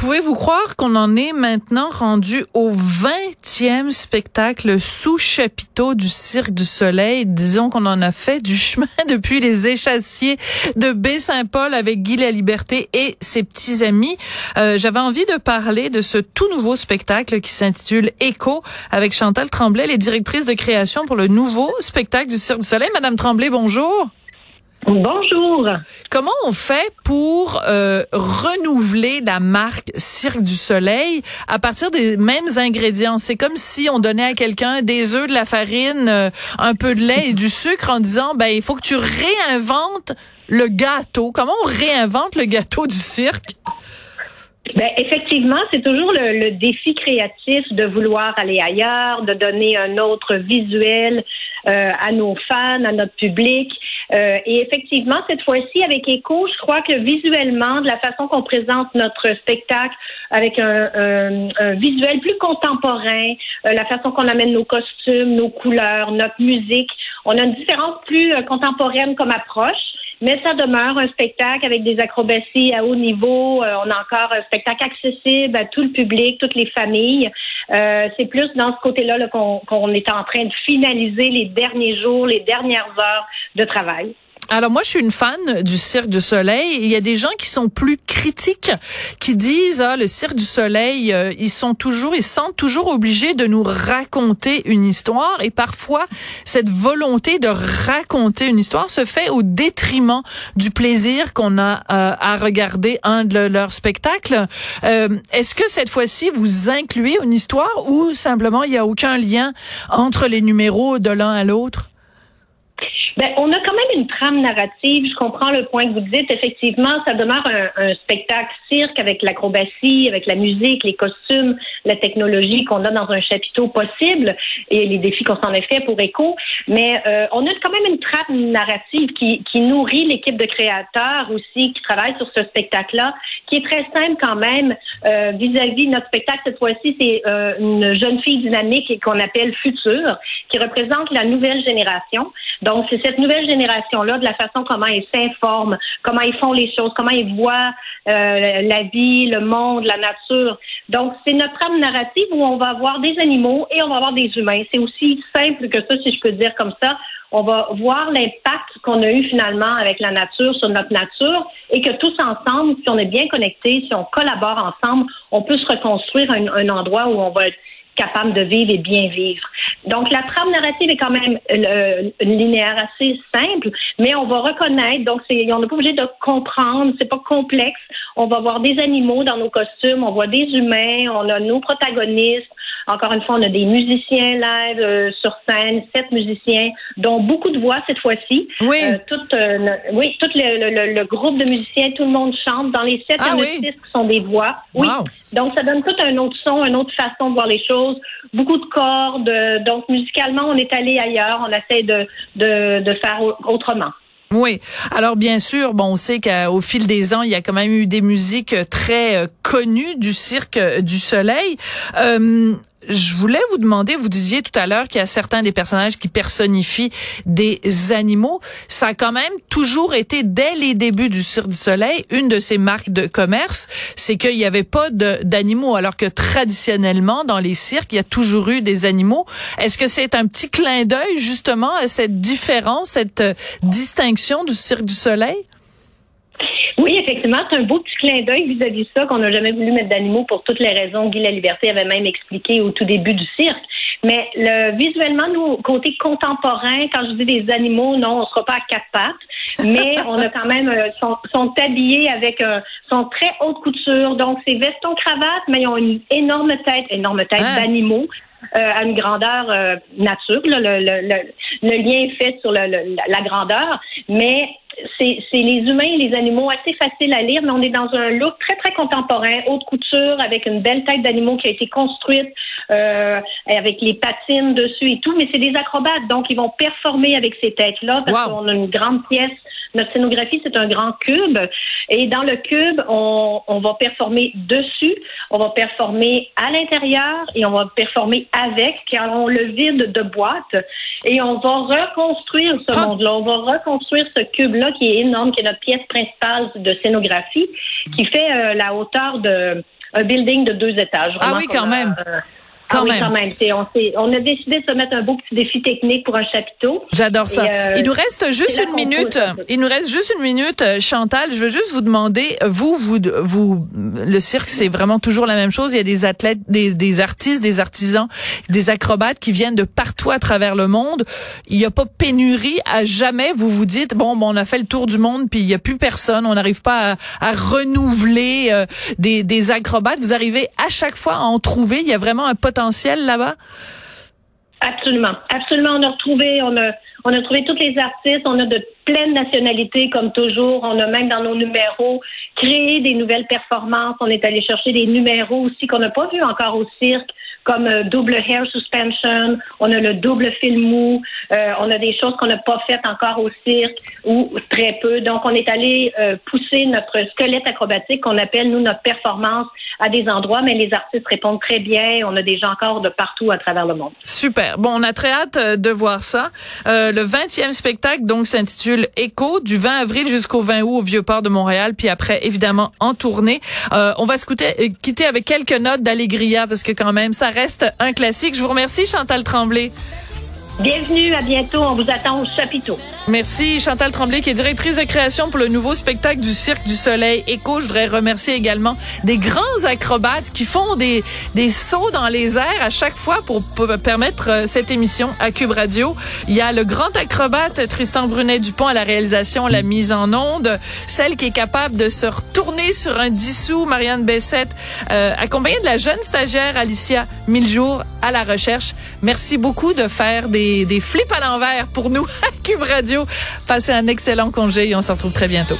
Pouvez-vous croire qu'on en est maintenant rendu au 20e spectacle sous chapiteau du Cirque du Soleil? Disons qu'on en a fait du chemin depuis les échassiers de Baie-Saint-Paul avec Guy La Liberté et ses petits amis. Euh, J'avais envie de parler de ce tout nouveau spectacle qui s'intitule Écho avec Chantal Tremblay, les directrices de création pour le nouveau spectacle du Cirque du Soleil. Madame Tremblay, bonjour. Bonjour. Comment on fait pour euh, renouveler la marque Cirque du Soleil à partir des mêmes ingrédients? C'est comme si on donnait à quelqu'un des œufs, de la farine, euh, un peu de lait et du sucre en disant ben il faut que tu réinventes le gâteau. Comment on réinvente le gâteau du cirque? Ben, effectivement, c'est toujours le, le, défi créatif de vouloir aller ailleurs, de donner un autre visuel euh, à nos fans, à notre public. Euh, et effectivement, cette fois-ci, avec Echo, je crois que visuellement, de la façon qu'on présente notre spectacle, avec un, un, un visuel plus contemporain, euh, la façon qu'on amène nos costumes, nos couleurs, notre musique, on a une différence plus euh, contemporaine comme approche. Mais ça demeure un spectacle avec des acrobaties à haut niveau. Euh, on a encore un spectacle accessible à tout le public, toutes les familles. Euh, c'est plus dans ce côté-là -là, qu'on est en train de finaliser les derniers jours, les dernières heures de travail. Alors moi, je suis une fan du Cirque du Soleil. Il y a des gens qui sont plus critiques, qui disent ah le Cirque du Soleil, euh, ils sont toujours, ils sentent toujours obligés de nous raconter une histoire. Et parfois, cette volonté de raconter une histoire se fait au détriment du plaisir qu'on a euh, à regarder un de leurs spectacles. Euh, Est-ce que cette fois-ci vous incluez une histoire ou simplement il n'y a aucun lien entre les numéros de l'un à l'autre? Ben, on a quand même une trame narrative. Je comprends le point que vous dites. Effectivement, ça demeure un, un spectacle cirque avec l'acrobatie, avec la musique, les costumes, la technologie qu'on a dans un chapiteau possible et les défis qu'on s'en est fait pour Echo. Mais euh, on a quand même une trame narrative qui, qui nourrit l'équipe de créateurs aussi qui travaille sur ce spectacle-là, qui est très simple quand même euh, vis-à-vis de notre spectacle. Cette fois-ci, c'est euh, une jeune fille dynamique qu'on appelle Future, qui représente la nouvelle génération. Donc, c'est cette nouvelle génération-là, de la façon comment ils s'informent, comment ils font les choses, comment ils voient euh, la vie, le monde, la nature. Donc, c'est notre trame narrative où on va avoir des animaux et on va avoir des humains. C'est aussi simple que ça, si je peux dire comme ça. On va voir l'impact qu'on a eu finalement avec la nature sur notre nature et que tous ensemble, si on est bien connectés, si on collabore ensemble, on peut se reconstruire un, un endroit où on va être capable de vivre et bien vivre. Donc, la trame narrative est quand même euh, linéaire assez simple, mais on va reconnaître, donc on n'est pas obligé de comprendre, c'est pas complexe. On va voir des animaux dans nos costumes, on voit des humains, on a nos protagonistes. Encore une fois, on a des musiciens live euh, sur scène, sept musiciens, dont beaucoup de voix cette fois-ci. Oui. Euh, tout, euh, oui, tout le, le, le, groupe de musiciens, tout le monde chante. Dans les sept, ah, il y en a oui. six qui sont des voix. Oui. Wow. Donc, ça donne tout un autre son, une autre façon de voir les choses. Beaucoup de cordes. Donc, musicalement, on est allé ailleurs. On essaie de, de, de faire autrement. Oui. Alors bien sûr, bon, on sait qu'au fil des ans, il y a quand même eu des musiques très euh, connues du cirque euh, du Soleil. Euh, je voulais vous demander, vous disiez tout à l'heure qu'il y a certains des personnages qui personnifient des animaux. Ça a quand même toujours été, dès les débuts du Cirque du Soleil, une de ces marques de commerce, c'est qu'il n'y avait pas d'animaux, alors que traditionnellement, dans les cirques, il y a toujours eu des animaux. Est-ce que c'est un petit clin d'œil, justement, à cette différence, cette euh, distinction du Cirque du Soleil? Effectivement, c'est un beau petit clin d'œil vis-à-vis de ça qu'on n'a jamais voulu mettre d'animaux pour toutes les raisons. Guy La Liberté avait même expliqué au tout début du cirque. Mais le, visuellement, nous, côté contemporain, quand je dis des animaux, non, on sera pas à quatre pattes, mais on a quand même euh, sont, sont habillés avec euh, sont très haute couture, donc c'est veston cravate, mais ils ont une énorme tête, énorme tête Ah. d'animaux. euh, à une grandeur euh, nature. là. le, le, lien est fait sur la grandeur, mais c'est les humains et les animaux assez faciles à lire, mais on est dans un look très, très contemporain, haute couture, avec une belle tête d'animaux qui a été construite, euh, avec les patines dessus et tout, mais c'est des acrobates, donc ils vont performer avec ces têtes-là, parce Wow. qu'on a une grande pièce Notre scénographie, c'est un grand cube. Et dans le cube, on, on va performer dessus, on va performer à l'intérieur et on va performer avec, car on le vide de boîte. Et on va reconstruire ce Ah. monde-là. On va reconstruire ce cube-là qui est énorme, qui est notre pièce principale de scénographie, qui fait euh, la hauteur de un building de deux étages. Ah oui, quand a, même. euh, Quand ah oui, même. quand même. On, on a décidé de se mettre un beau petit défi technique pour un chapiteau. J'adore ça. Euh, il nous reste juste une minute. Il nous reste juste une minute, Chantal. Je veux juste vous demander, vous, vous, vous, le cirque, c'est vraiment toujours la même chose. Il y a des athlètes, des, des artistes, des artisans, des acrobates qui viennent de partout à travers le monde. Il n'y a pas pénurie à jamais. Vous vous dites, bon, bon, on a fait le tour du monde, puis il n'y a plus personne. On n'arrive pas à, à renouveler euh, des, des acrobates. Vous arrivez à chaque fois à en trouver. Il y a vraiment un potentiel là-bas? Absolument. Absolument. On a retrouvé, on a, on a trouvé tous les artistes. On a de pleines nationalités, comme toujours. On a même dans nos numéros créé des nouvelles performances. On est allé chercher des numéros aussi qu'on n'a pas vu encore au cirque, comme euh, double hair suspension. On a le double fil mou. Euh, on a des choses qu'on n'a pas faites encore au cirque ou très peu. Donc, on est allé euh, pousser notre squelette acrobatique qu'on appelle, nous, notre performance à des endroits, mais les artistes répondent très bien. On a des gens encore de partout à travers le monde. Super. Bon, on a très hâte de voir ça. Le 20e spectacle, donc, s'intitule Écho, du 20 avril jusqu'au 20 août au Vieux-Port de Montréal, puis après, évidemment, en tournée. Euh, on va se quitter, euh, quitter avec quelques notes d'Allegria, parce que quand même, ça reste un classique. Je vous remercie, Chantal Tremblay. Bienvenue, à bientôt. On vous attend au chapiteau. Merci Chantal Tremblay qui est directrice de création pour le nouveau spectacle du Cirque du Soleil Écho. Je voudrais remercier également des grands acrobates qui font des, des sauts dans les airs à chaque fois pour, permettre euh, cette émission à Cube Radio. Il y a le grand acrobate Tristan Brunet-Dupont à la réalisation, la mise en onde, celle qui est capable de se retourner sur un dissous, Marianne Bessette, euh, accompagnée de la jeune stagiaire Alicia Miljour à la recherche. Merci beaucoup de faire des, flips à l'envers pour nous à Cube Radio. Passez un excellent congé et on se retrouve très bientôt.